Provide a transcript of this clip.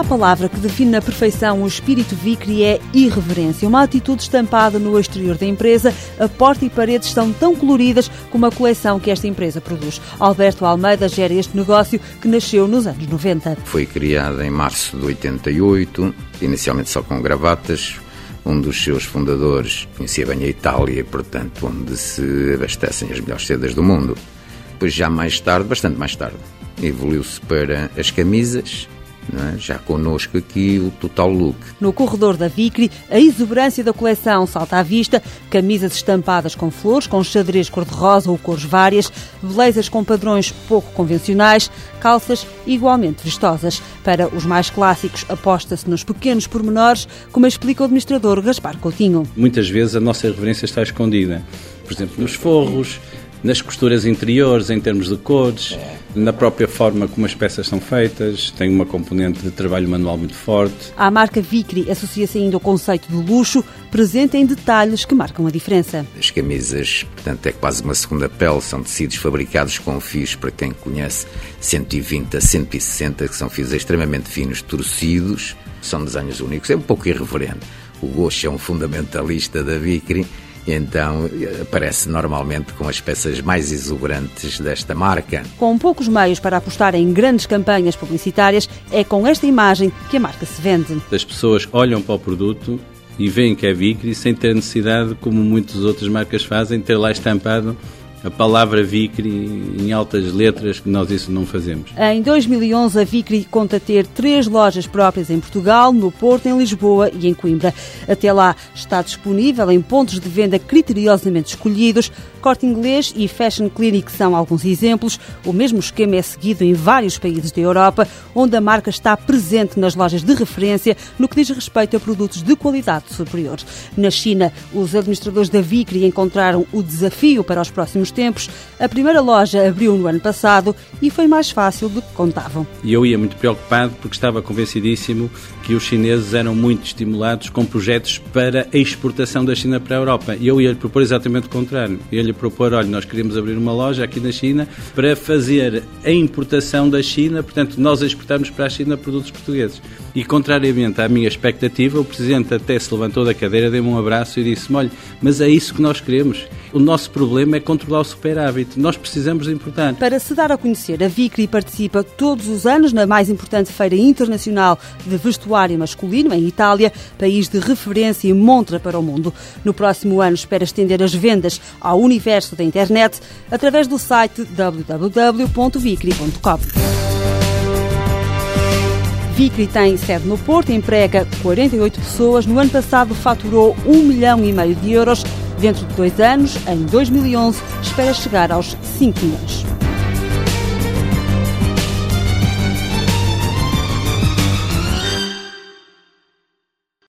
a palavra que define na perfeição o espírito Vicri é irreverência, uma atitude estampada no exterior da empresa. A porta e paredes estão tão coloridas como a coleção que esta empresa produz. Alberto Almeida gera este negócio que nasceu nos anos 90. Foi criada em março de 88, inicialmente só com gravatas. Um dos seus fundadores conhecia bem a Itália, portanto, onde se abastecem as melhores sedas do mundo. Depois, já mais tarde, bastante mais tarde, evoluiu-se para as camisas é? já connosco aqui o Total Look. No corredor da Vicri, a exuberância da coleção salta à vista, camisas estampadas com flores, com xadrez cor-de-rosa ou cores várias, blazers com padrões pouco convencionais, calças igualmente vistosas. Para os mais clássicos, aposta-se nos pequenos pormenores, como explica o administrador Gaspar Coutinho. Muitas vezes a nossa reverência está escondida, por exemplo, nos forros, nas costuras interiores, em termos de cores, na própria forma como as peças são feitas, tem uma componente de trabalho manual muito forte. A marca Vicri associa-se ainda ao conceito de luxo, presente em detalhes que marcam a diferença. As camisas, portanto, é quase uma segunda pele, são tecidos fabricados com fios, para quem conhece, 120 a 160, que são fios extremamente finos, torcidos, são desenhos únicos, é um pouco irreverente. O Gosho é um fundamentalista da Vicri, então aparece normalmente com as peças mais exuberantes desta marca. Com poucos meios para apostar em grandes campanhas publicitárias, é com esta imagem que a marca se vende. As pessoas olham para o produto e veem que é Vicry sem ter necessidade, como muitas outras marcas fazem, ter lá estampado a palavra Vicri em altas letras, que nós isso não fazemos. Em 2011, a Vicri conta ter três lojas próprias em Portugal, no Porto, em Lisboa e em Coimbra. Até lá está disponível em pontos de venda criteriosamente escolhidos. Corte Inglês e Fashion Clinic são alguns exemplos. O mesmo esquema é seguido em vários países da Europa, onde a marca está presente nas lojas de referência no que diz respeito a produtos de qualidade superior. Na China, os administradores da Vicri encontraram o desafio para os próximos tempos. A primeira loja abriu no ano passado e foi mais fácil do que contavam. E eu ia muito preocupado porque estava convencidíssimo que os chineses eram muito estimulados com projetos para a exportação da China para a Europa. E eu ia-lhe propor exatamente o contrário. Ia-lhe propor, olha, nós queríamos abrir uma loja aqui na China para fazer a importação da China, portanto, nós exportamos para a China produtos portugueses. E, contrariamente à minha expectativa, o Presidente até se levantou da cadeira, deu-me um abraço e disse-me, olha, mas é isso que nós queremos. O nosso problema é controlar o superávit. Nós precisamos de importar. Para se dar a conhecer, a Vicri participa todos os anos na mais importante feira internacional de vestuário masculino em Itália, país de referência e montra para o mundo. No próximo ano espera estender as vendas ao universo da internet através do site www.vicri.com. Vicri tem sede no Porto, emprega 48 pessoas. No ano passado faturou 1 milhão e meio de euros Dentro de dois anos, em 2011, espera chegar aos 5 milhões.